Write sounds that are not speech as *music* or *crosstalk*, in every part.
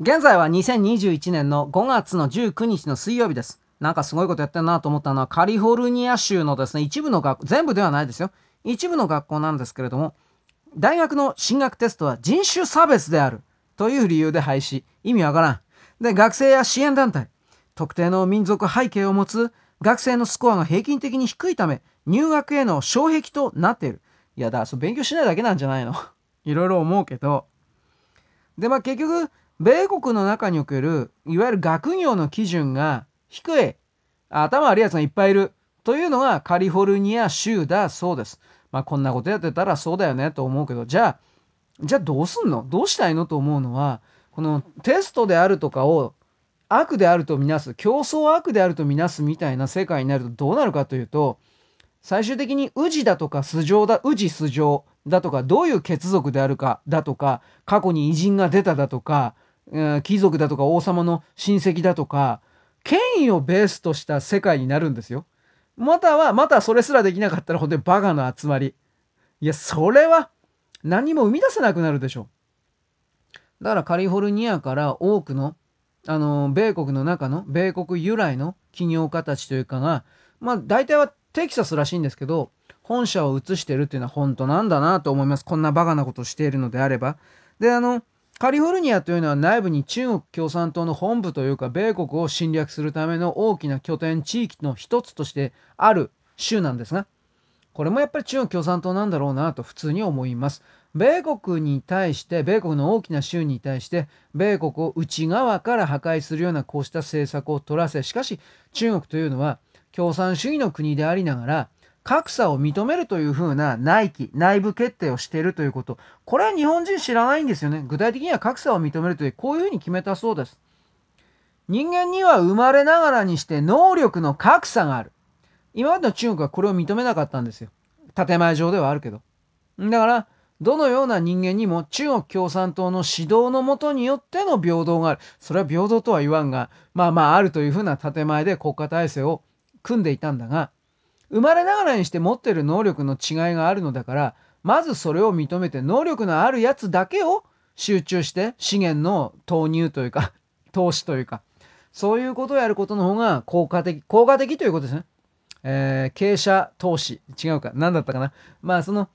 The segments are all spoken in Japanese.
現在は2021年の5月の19日の水曜日です。なんかすごいことやってんなと思ったのはカリフォルニア州のですね、一部の学校、全部ではないですよ。一部の学校なんですけれども、大学の進学テストは人種差別であるという理由で廃止。意味わからん。で、学生や支援団体、特定の民族背景を持つ学生のスコアが平均的に低いため、入学への障壁となっている。いや、だそ勉強しないだけなんじゃないの *laughs* いろいろ思うけど。で、まあ結局、米国の中における、いわゆる学業の基準が低い、頭悪い奴がいっぱいいるというのがカリフォルニア州だそうです。まあこんなことやってたらそうだよねと思うけど、じゃあ、じゃあどうすんの？どうしたいのと思うのは、このテストであるとかを悪であるとみなす、競争悪であるとみなすみたいな世界になるとどうなるかというと、最終的に宇治だとか素性だ、宇治素性だとか、どういう血族であるかだとか、過去に偉人が出ただとか、貴族だとか王様の親戚だとか、権威をベースとした世界になるんですよ。または、またそれすらできなかったら本当にバカの集まり。いや、それは何も生み出せなくなるでしょ。だからカリフォルニアから多くの、あの、米国の中の、米国由来の企業家たちというかが、まあ大体はテキサスらしいんですけど、本社を移してるっていうのは本当なんだなと思います。こんなバカなことをしているのであれば。で、あの、カリフォルニアというのは内部に中国共産党の本部というか米国を侵略するための大きな拠点地域の一つとしてある州なんですが、これもやっぱり中国共産党なんだろうなと普通に思います。米国に対して、米国の大きな州に対して、米国を内側から破壊するようなこうした政策を取らせ、しかし中国というのは共産主義の国でありながら、格差を認めるというふうな内規、内部決定をしているということ。これは日本人知らないんですよね。具体的には格差を認めるという、こういうふうに決めたそうです。人間には生まれながらにして能力の格差がある。今までの中国はこれを認めなかったんですよ。建前上ではあるけど。だから、どのような人間にも中国共産党の指導のもとによっての平等がある。それは平等とは言わんが、まあまああるというふうな建前で国家体制を組んでいたんだが、生まれながらにして持ってる能力の違いがあるのだから、まずそれを認めて能力のあるやつだけを集中して資源の投入というか、*laughs* 投資というか、そういうことをやることの方が効果的、効果的ということですね。えー、傾斜投資。違うか。何だったかな。まあその、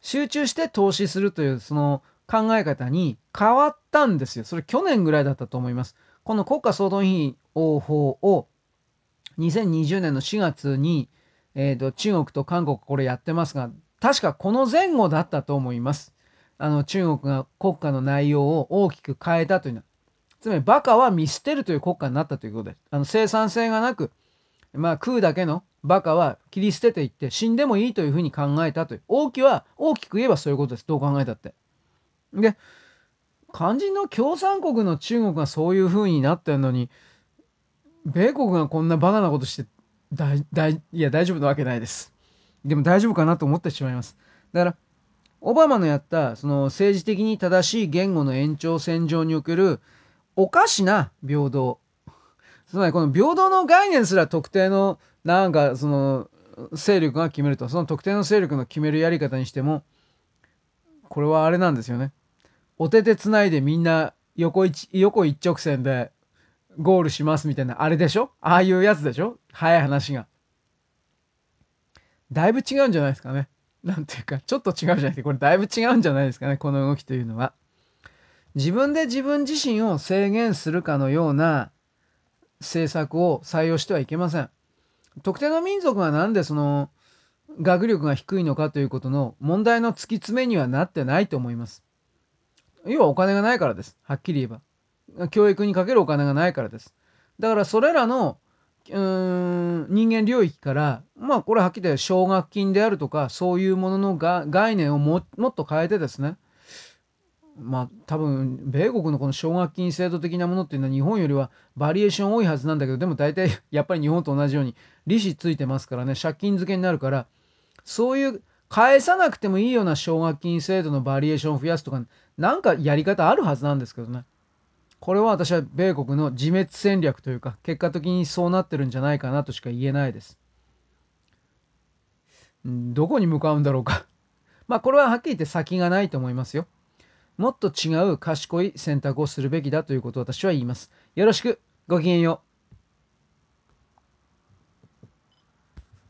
集中して投資するというその考え方に変わったんですよ。それ去年ぐらいだったと思います。この国家総動員法を2020年の4月にえーと、中国と韓国これやってますが確かこの前後だったと思います。あの中国が国家の内容を大きく変えたというのはつまりバカは見捨てるという国家になったということで。あの生産性がなく、まあ、食うだけのバカは切り捨てていって死んでもいいというふうに考えたという大きは大きく言えばそういうことですどう考えたって。で肝心の共産国の中国がそういうふうになってるのに米国がこんなバカなことしてだだいや大丈夫なわけないです。でも大丈夫かなと思ってしまいます。だからオバマのやったその政治的に正しい言語の延長線上におけるおかしな平等つまりこの平等の概念すら特定のなんかその勢力が決めるとその特定の勢力の決めるやり方にしてもこれはあれなんですよね。お手手つないでみんな横一横一直線でゴールしますみたいなあれでしょ？ああいうやつでしょ？早い話が。だいぶ違うんじゃないですかね。なんていうか、ちょっと違うじゃないですか。これだいぶ違うんじゃないですかね。この動きというのは。自分で自分自身を制限するかのような政策を採用してはいけません。特定の民族がなんでその学力が低いのかということの問題の突き詰めにはなってないと思います。要はお金がないからです。はっきり言えば。教育にかけるお金がないからです。だからそれらのうん人間領域からまあこれはっきり言って奨学金であるとかそういうもののが概念をももっと変えてですねまあ多分米国のこの奨学金制度的なものっていうのは日本よりはバリエーション多いはずなんだけどでも大体やっぱり日本と同じように利子ついてますからね借金付けになるからそういう返さなくてもいいような奨学金制度のバリエーションを増やすとかなんかやり方あるはずなんですけどねこれは私は米国の自滅戦略というか、結果的にそうなってるんじゃないかなとしか言えないです。どこに向かうんだろうか。*laughs* まあこれははっきり言って先がないと思いますよ。もっと違う賢い選択をするべきだということを私は言います。よろしく。ごきげんよう。